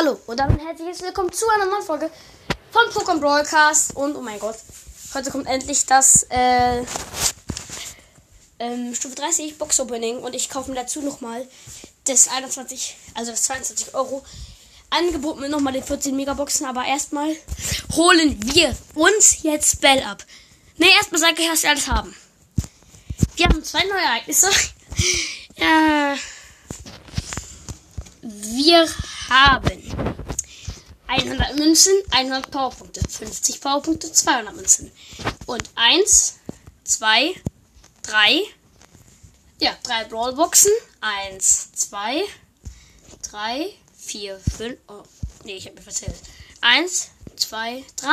Hallo und damit herzlich willkommen zu einer neuen Folge von Pokémon Broadcast. Und oh mein Gott, heute kommt endlich das äh, ähm, Stufe 30 Box Opening und ich kaufe mir dazu nochmal das 21, also das 22 Euro Angebot mit nochmal den 14 Megaboxen. Aber erstmal holen wir uns jetzt Bell ab. Ne, erstmal sage ich, was wir alles haben. Wir haben zwei neue Ereignisse. ja. Wir haben 100 Münzen, 100 Powerpunkte, 50 Powerpunkte, 200 Münzen. Und 1, 2, 3, ja, 3 Brawlboxen. 1, 2, 3, 4, 5, oh, nee, ich habe mir verzählt. 1, 2, 3,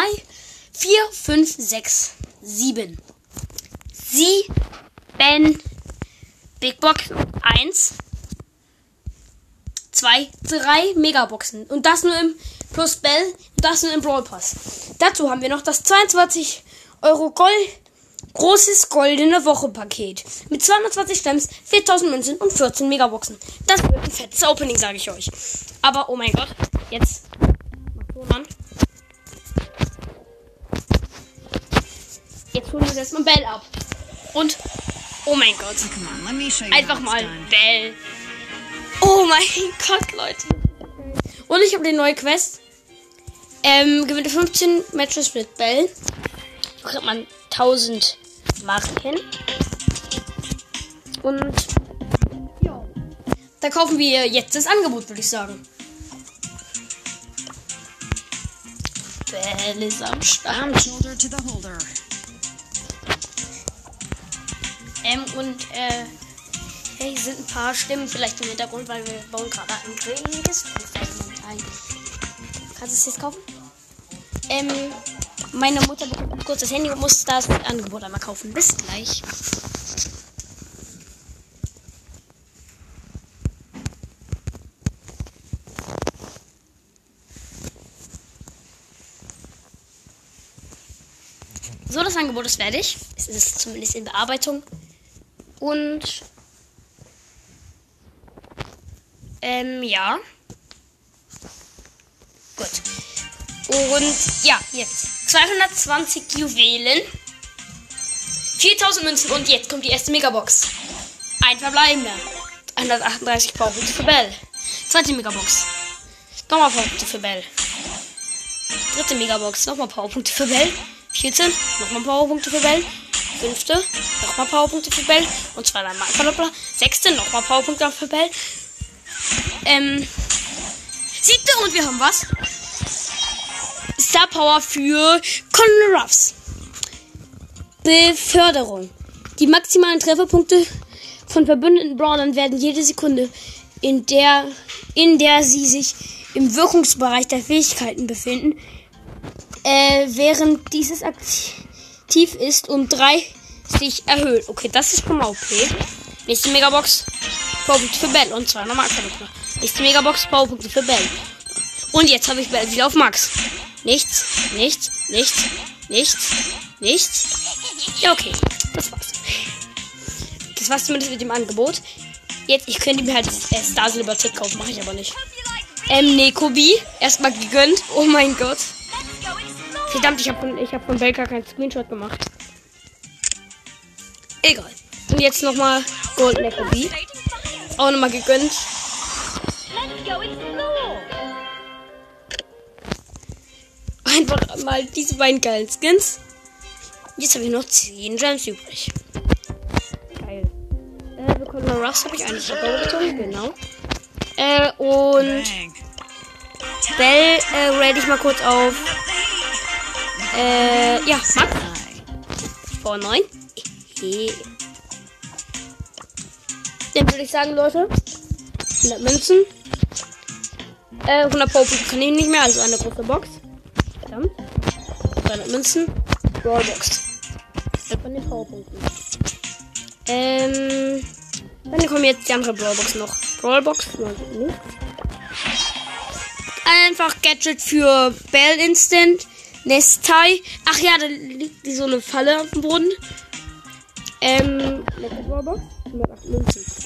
4, 5, 6, 7. 7 Big Box 1, zwei, drei Megaboxen. Und das nur im Plus Bell, das nur im Brawl Pass. Dazu haben wir noch das 22 Euro Gold, großes goldene Woche Paket. Mit 220 Stamms, 4000 Münzen und 14 Megaboxen. Das wird ein fettes Opening, sage ich euch. Aber, oh mein Gott, jetzt. Jetzt holen wir erstmal Bell ab. Und, oh mein Gott. Einfach mal Bell. Oh mein Gott, Leute. Und ich habe die neue Quest. Ähm, gewinne 15 Matches mit Bell. Da kriegt man 1000 Marken. Und ja. Da kaufen wir jetzt das Angebot, würde ich sagen. Bell ist am Start. Ähm, und äh. Hey, hier sind ein paar Stimmen vielleicht im Hintergrund, weil wir bauen gerade ein ein. Kannst du es jetzt kaufen? Ähm, meine Mutter bekommt kurz das Handy und muss das Angebot einmal kaufen. Bis gleich. So, das Angebot ist fertig. Es ist zumindest in Bearbeitung. Und ähm, ja. Gut. Und ja, jetzt. 220 Juwelen. 4000 Münzen und jetzt kommt die erste Megabox. Ein verbleibender. 138 Powerpunkte für Bell. Zweite Megabox. Nochmal Powerpunkte für Bell. Dritte Megabox. Nochmal Powerpunkte für Bell. 14. Nochmal Powerpunkte für Bell. Fünfte. Nochmal Powerpunkte für Bell. Und zweimal. Sechste. Nochmal Powerpunkte für Bell. Ähm. Siebte und wir haben was? Star Power für Conor Ruffs. Beförderung. Die maximalen Trefferpunkte von verbündeten Brawlern werden jede Sekunde, in der, in der sie sich im Wirkungsbereich der Fähigkeiten befinden, äh, während dieses aktiv ist, um 30 erhöht. Okay, das ist schon mal okay. Nächste Megabox. Powerpunkte für Bell und zwar nochmal Charakter. Nächste Megabox, Powerpunkte für Bell. Und jetzt habe ich Bell wieder auf Max. Nichts, nichts, nichts, nichts, nichts. Ja, okay. Das war's. Das war's zumindest mit dem Angebot. Jetzt, ich könnte mir halt äh, Star Silver Tick kaufen, mache ich aber nicht. Ähm, Nekobi. Erstmal gegönnt. Oh mein Gott. Verdammt, ich habe von, ich hab von Belka keinen Screenshot gemacht. Egal. Und jetzt nochmal Gold Nekobi. Auch nochmal gegönnt. Einfach mal diese beiden geilen Skins. Jetzt habe ich noch 10 Gems übrig. Geil. Äh, bekommen wir Ruffs habe ich eigentlich gezogen, genau. Äh, und Bell äh, rate ich mal kurz auf. Äh, ja, Max. Vor 9. Dann würde ich sagen, Leute. 100 Münzen. Äh, 100 Powerpunkte kann ich nicht mehr, also eine große Box. Verdammt. 200 Münzen. Brawlbox. Von den Powerpunkten. Ähm. Dann kommen jetzt die andere Brawlbox noch. Brawlbox. Einfach Gadget für Bell Instant. Nestai. Ach ja, da liegt so eine Falle auf dem Boden. Ähm, letzte Brawlbox. 108 Münzen.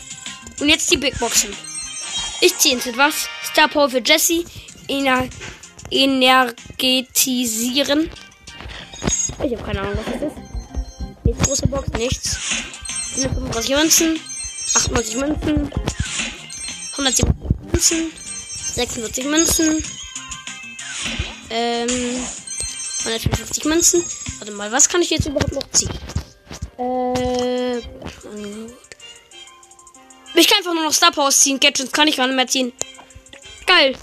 Und jetzt die Big Boxen. Ich ziehe ins was. Star Power für Jesse. ener energetisieren. Ich habe keine Ahnung, was das ist. Nichts große Box, nichts. 135 Münzen, 98 Münzen, 107 Münzen, 46 Münzen, ähm, 154 Münzen. Warte mal, was kann ich jetzt überhaupt noch ziehen? Äh, ich kann einfach nur noch Star Powers ziehen. Gadgets kann ich gar nicht mehr ziehen. Geil.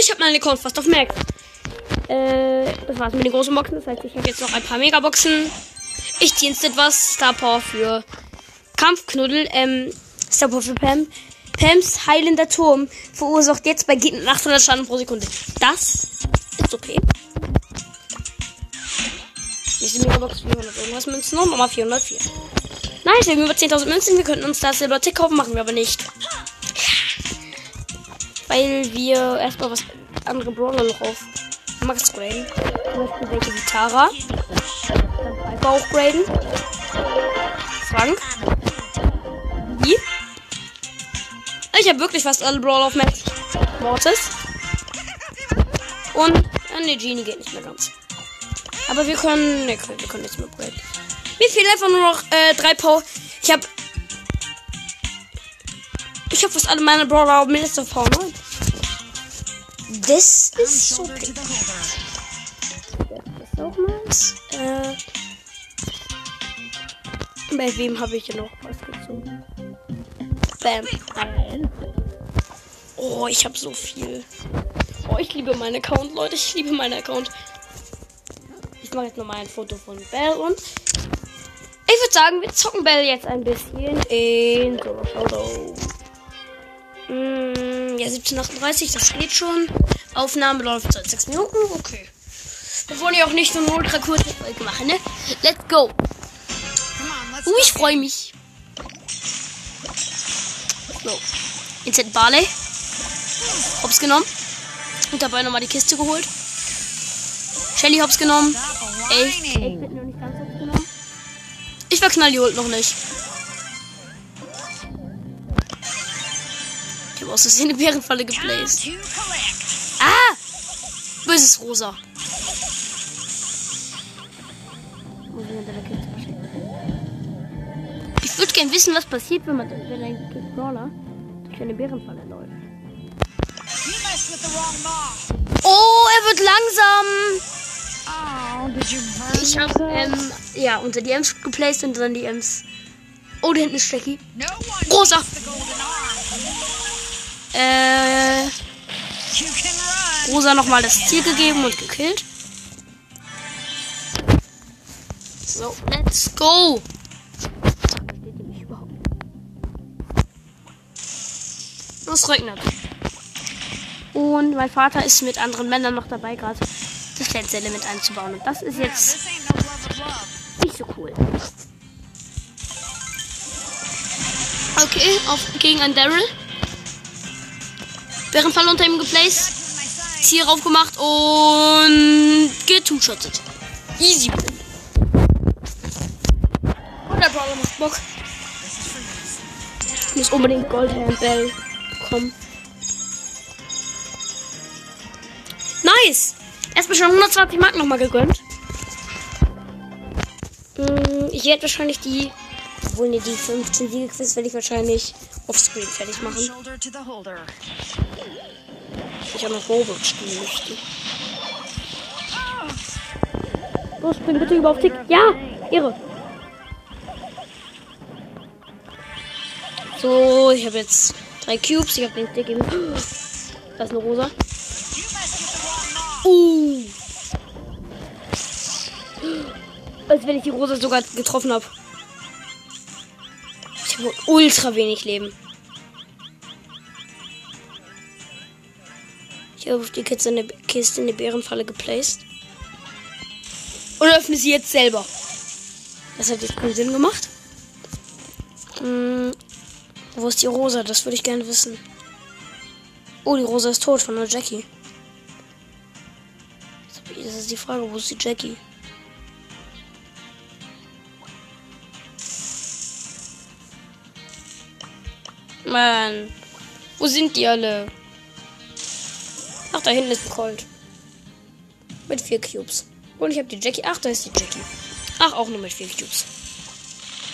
Ich habe meine Account fast auf Max. Äh, das war's mit den großen Boxen. Das heißt, ich habe jetzt noch ein paar Megaboxen. Ich ziehe jetzt etwas Star Power für Kampfknuddel. Ähm, Star Power für Pam. Pams heilender Turm verursacht jetzt bei Gegnern 800 Schaden pro Sekunde. Das ist okay. Diese Megabox 400 irgendwas Münzen. Nochmal 404. Nice, wir haben über 10.000 Münzen. Wir könnten uns das Silber Tick kaufen, machen wir aber nicht. Weil wir erstmal was andere Brawler noch auf Max graden. Zum Beispiel welche wie Tara. Piper auch graden. Frank. Wie? Ich habe wirklich fast alle Brawler auf Max. Mortis. Und, äh, Genie geht nicht mehr ganz. Aber wir können, ne, wir können nicht mehr graden. Mir fehlen einfach nur noch äh, drei Power. Ich habe ich habe fast alle meine Brawler auf Minister Power 9. Das ist okay. Das ist auch nice. Äh, bei wem habe ich denn noch was gezogen? Bam. Oh, ich habe so viel. Oh, ich liebe meinen Account, Leute. Ich liebe meinen Account. Ich mache jetzt nochmal ein Foto von Bell und würde sagen, wir zocken Bell jetzt ein bisschen in Solo Showdown. Mm, ja, 1738, das geht schon. Aufnahme läuft seit 6 Minuten. Okay. Wir wollen ja auch nicht nur eine ultra kurze Folge machen, ne? Let's go. Uh, ich freue mich. So. Jetzt Barley. Hops genommen. Und dabei nochmal die Kiste geholt. Shelly hops genommen. Echt? Ich verknall die Ult noch nicht. Ich habe aus Versehen eine Bärenfalle geplaced. Ah! Böses Rosa. Ich würde gern wissen, was passiert, wenn man wenn ein Brawler durch eine Bärenfalle läuft. Oh, er wird langsam. Ich habe ähm, ja unter die Ems geplaced und dann die Ems. Oh, da hinten ist Jackie. Rosa. Äh, Rosa nochmal das Ziel gegeben und gekillt. So, let's go. Es regnet. Und mein Vater ist mit anderen Männern noch dabei, gerade Element einzubauen. Und das ist jetzt nicht so cool. Okay, auf, gegen einen Daryl. Bärenfall unter ihm geplaced. Ziel raufgemacht und getushottet. Easy. Und der Brawler macht Bock. Ich muss unbedingt Goldhand Bell bekommen. Erstmal schon 120 Mark nochmal gegönnt. Hm, ich werde wahrscheinlich die. Obwohl, ne, die 15 Siege-Quiz werde ich wahrscheinlich offscreen fertig machen. Ich auch noch Roblox spielen möchte. Los, spring bitte über auf Tick. Ja! Irre. So, ich habe jetzt drei Cubes. Ich habe den Stick eben. Da ist eine Rosa. Uh. Als wenn ich die Rosa sogar getroffen habe. Ich habe ultra wenig Leben. Ich habe die Kiste in, der Kiste in die Bärenfalle geplaced. Und öffne sie jetzt selber. Das hat jetzt keinen Sinn gemacht. Hm, wo ist die Rosa? Das würde ich gerne wissen. Oh, die Rosa ist tot von der Jackie. Das ist die Frage, wo ist die Jackie? Mann, wo sind die alle? Ach, da hinten ist ein Colt. Mit vier Cubes. Und ich habe die Jackie. Ach, da ist die Jackie. Ach, auch nur mit vier Cubes.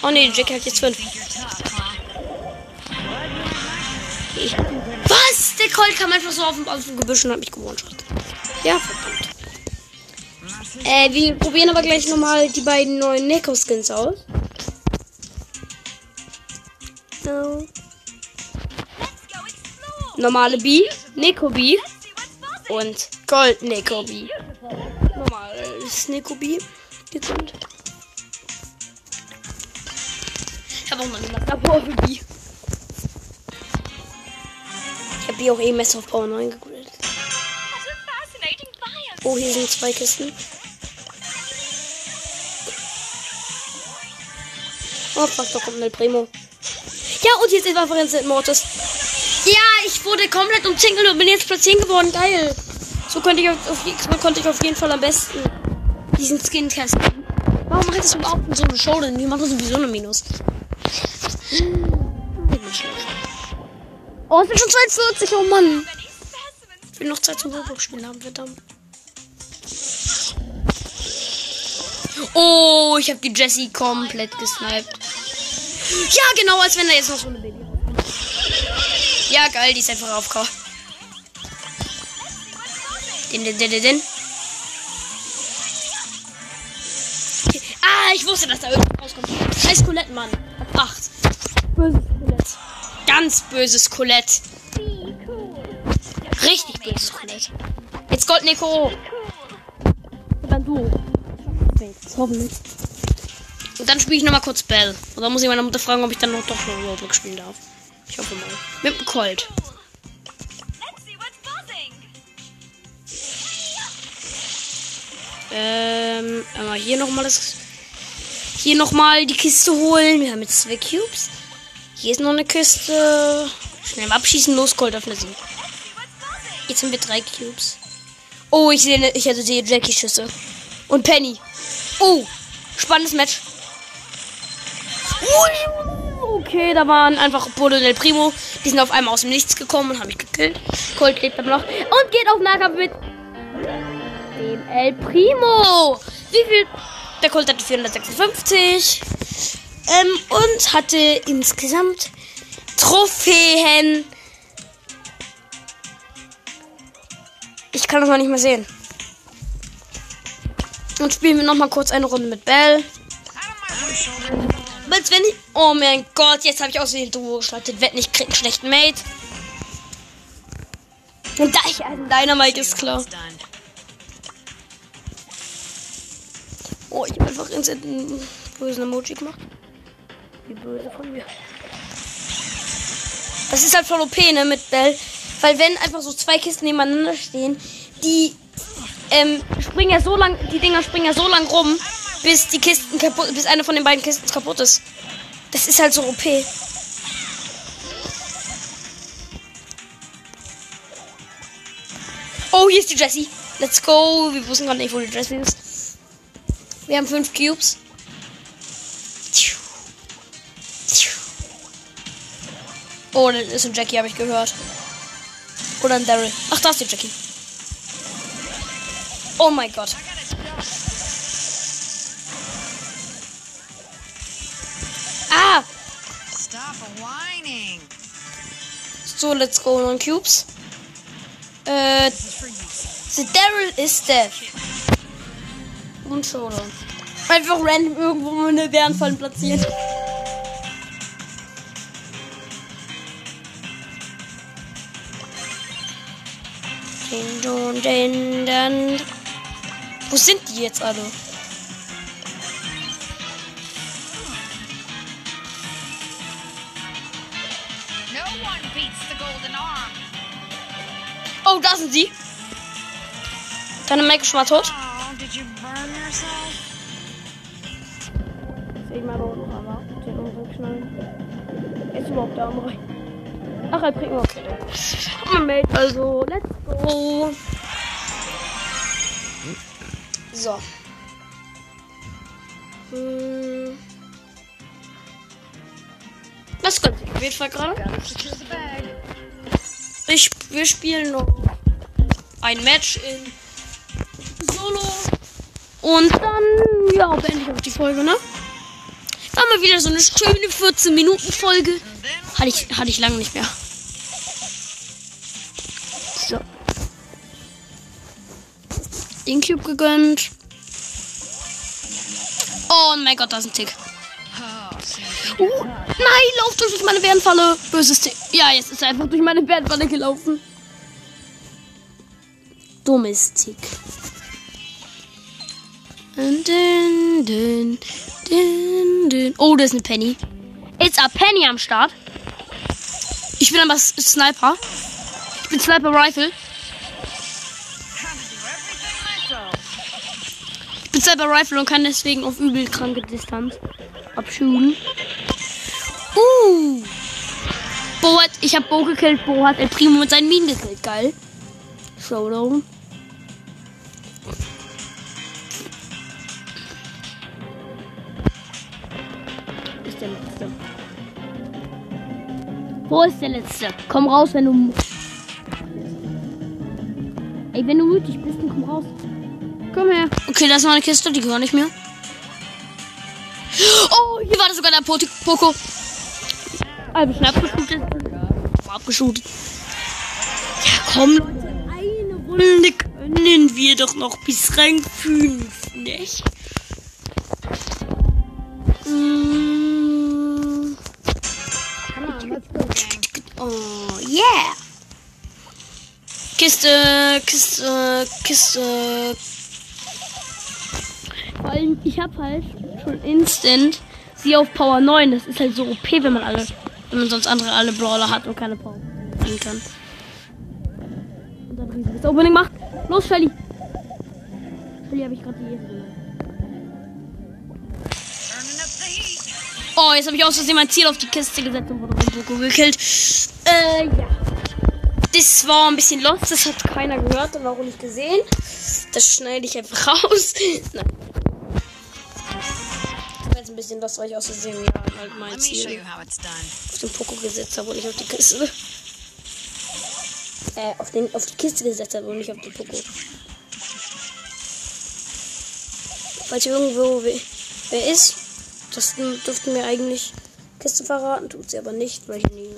Oh ne, die Jackie hat jetzt fünf. Was? Der Colt kam einfach so auf dem, auf dem Gebüsch und hat mich gewonnen. Ja, verdammt. Äh, wir probieren aber gleich nochmal die beiden neuen Neko-Skins aus. So. Normale B, Neko B und Gold Neko B. Normales Neko B. Gesund. Ich habe auch mal eine Labor für B. Ich habe hier auch eh Messer auf Power 9 gegradet. Oh, hier sind zwei Kisten. Oh, fuck, da kommt ein Primo. Ja, und jetzt ist einfach ein Mortis. Ja, ich wurde komplett umzingelt und bin jetzt Platz 10 geworden. Geil. So konnte ich auf, so konnte ich auf jeden Fall am besten diesen Skin testen. Warum macht das überhaupt so eine Show denn? Die machen sowieso eine Minus. Oh, es sind schon 42, oh Mann. Ich will noch Zeit zum Roblox spielen haben, verdammt. Oh, ich habe die Jessie komplett gesniped. Ja, genau, als wenn da jetzt noch so eine Baby Ja, geil, die ist einfach auf K. Den, den, den, den, den. Okay. Ah, ich wusste, dass da irgendwas rauskommt. Scheiß Colette, Mann. Hat 8. Böses Colette. Ganz böses Colette. Richtig böses Colette. Jetzt Gold Nico. Und dann du. Hoffentlich. Dann spiele ich nochmal kurz Bell. Und dann muss ich meine Mutter fragen, ob ich dann noch doch noch Roblox spielen darf. Ich hoffe mal. Mit dem Colt. Ähm, einmal hier nochmal das. Hier nochmal die Kiste holen. Wir haben jetzt zwei Cubes. Hier ist noch eine Kiste. Schnell abschießen, los, Colt auf eine 7. Jetzt haben wir drei Cubes. Oh, ich sehe, ich hatte die Jackie-Schüsse. Und Penny. Oh, spannendes Match. Okay, da waren einfach Bodo del Primo. Die sind auf einmal aus dem Nichts gekommen und haben mich gekillt. Colt lebt aber noch. Und geht auf Nahkampf mit dem El Primo. Wie viel? Der Colt hatte 456. Ähm, und hatte insgesamt Trophäen. Ich kann das noch nicht mehr sehen. Und spielen wir noch mal kurz eine Runde mit Bell. Als wenn ich. Oh mein Gott, jetzt habe ich aus dem Duo gestartet. Wetten, ich krieg einen schlechten Mate. Und da ich ein Dynamite ist klar. Oh, ich habe einfach instant einen bösen Emoji gemacht. Wie böse von mir. Das ist halt voll OP, ne, mit Bell. Weil wenn einfach so zwei Kisten nebeneinander stehen, die ähm, springen ja so lang, die Dinger springen ja so lang rum, bis die Kisten kaputt, bis eine von den beiden Kisten kaputt ist. Das ist halt so OP. Oh, hier ist die Jessie. Let's go. Wir wussten gar nicht, wo die Jessie ist. Wir haben fünf Cubes. Oh, das ist ein Jackie, habe ich gehört. Oder ein Daryl. Ach, da ist die Jackie. Oh mein Gott. So, let's go on Cubes. Äh, the Daryl is dead. Und Showdown. Einfach random irgendwo eine Bärenfallen platziert. Den, den, den, den. Wo sind die jetzt alle? Oh, da sind sie. Deine Mike ist schon mal tot. Sehe ich mal da unten, aber den unseren Knallen. Ist überhaupt der andere. Ach, er bringt mir okay. Moment, also, let's go. So. Hm. Kommt auf jeden Fall gerade? Ich, wir spielen noch ein Match in Solo. Und dann, ja, beende ich auch die Folge, ne? War mal wieder so eine schöne 14-Minuten-Folge. Hatte ich, hatte ich lange nicht mehr. So. Den Cube gegönnt. Oh mein Gott, da ist ein Tick. Uh, nein, lauf durch meine Bärenfalle. Böses Tick. Ja, jetzt ist er einfach durch meine Bärenfalle gelaufen. Dummes Tick. Oh, da ist eine Penny. It's a Penny am Start. Ich bin aber Sniper. Ich bin Sniper Rifle. Ich bin Sniper Rifle und kann deswegen auf übel kranke Distanz abschießen. Ich hab Bo gekillt. Bo hat El Primo mit seinen Minen gekillt. Geil. Showdown. ist der letzte. Wo ist der letzte? Komm raus, wenn du. Ey, wenn du mutig bist, dann komm raus. Komm her. Okay, da ist noch eine Kiste, die gehört nicht mehr. Oh, hier war das sogar der Poti- Poco. Also schon abgeschootet. Abgeschootet. Ja, komm. Eine Runde können wir doch noch bis Rang 5, nicht? Mm. Oh, yeah. Kiste, Kiste, Kiste. Vor allem, ich hab halt schon instant sie auf Power 9. Das ist halt so OP, wenn man alle, wenn man sonst andere alle Brawler hat und keine Power ziehen kann. Und dann riesiges Opening macht. Los, Shelly. Shelly habe ich gerade die Ehre. Oh, jetzt habe ich aus Versehen mein Ziel auf die Kiste gesetzt und wurde von Poco gekillt. Äh, ja. Das war ein bisschen lost, das hat keiner gehört und auch nicht gesehen. Das schneide ich einfach raus. Nein. Bisschen lost, weil ich aus Versehen ja halt mein Ziel auf den Poco gesetzt habe und nicht auf die Kiste. Äh, auf, den, auf die Kiste gesetzt habe und nicht auf den Poco. Falls hier irgendwo wer, wer ist, das dürften mir eigentlich Kiste verraten, tut sie aber nicht, weil hier nie,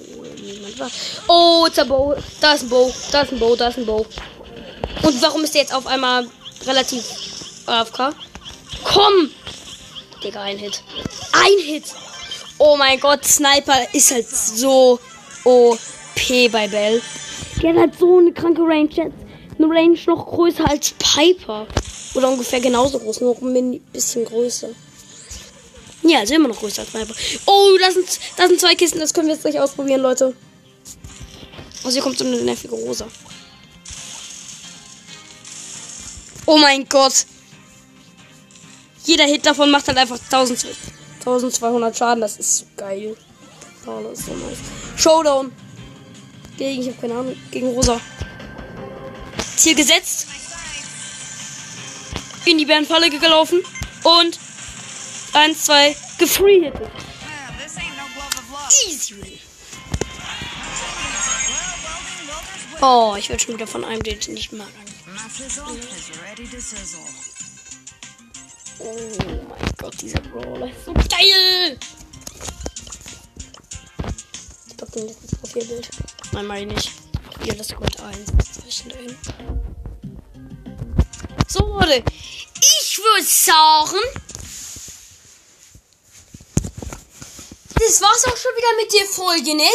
niemand war. Oh, it's a Bow. Da ist ein Bow. Da ist ein Bow. Da ist ein Bow. Und warum ist der jetzt auf einmal relativ AFK? Komm! Digga, ein Hit. Ein Hit! Oh mein Gott, Sniper ist halt so OP bei Bell. Der hat halt so eine kranke Range. Hat eine Range noch größer als Piper. Oder ungefähr genauso groß, nur ein bisschen größer. Ja, also immer noch größer als Piper. Oh, das sind, das sind zwei Kisten, das können wir jetzt gleich ausprobieren, Leute. Also hier kommt so eine nervige Rosa. Oh mein Gott. Jeder Hit davon macht halt einfach 1000, 1200 Schaden. Das ist so geil. Oh, das ist so nice. Showdown. Gegen, ich habe keine Ahnung, gegen Rosa. Ziel gesetzt. In die Bärenfalle gelaufen. Und eins, zwei, gefreehittet. Easy win. Oh, ich werde schon wieder von einem, den ich nicht mag. Oh mein Gott, dieser Brawler ist so geil. Ich pack den jetzt ins Profilbild. Nein, mach ich nicht. Hier das Gold ein. Dahin. So, Leute. Ich würde sagen. Das war's auch schon wieder mit der Folge, nicht?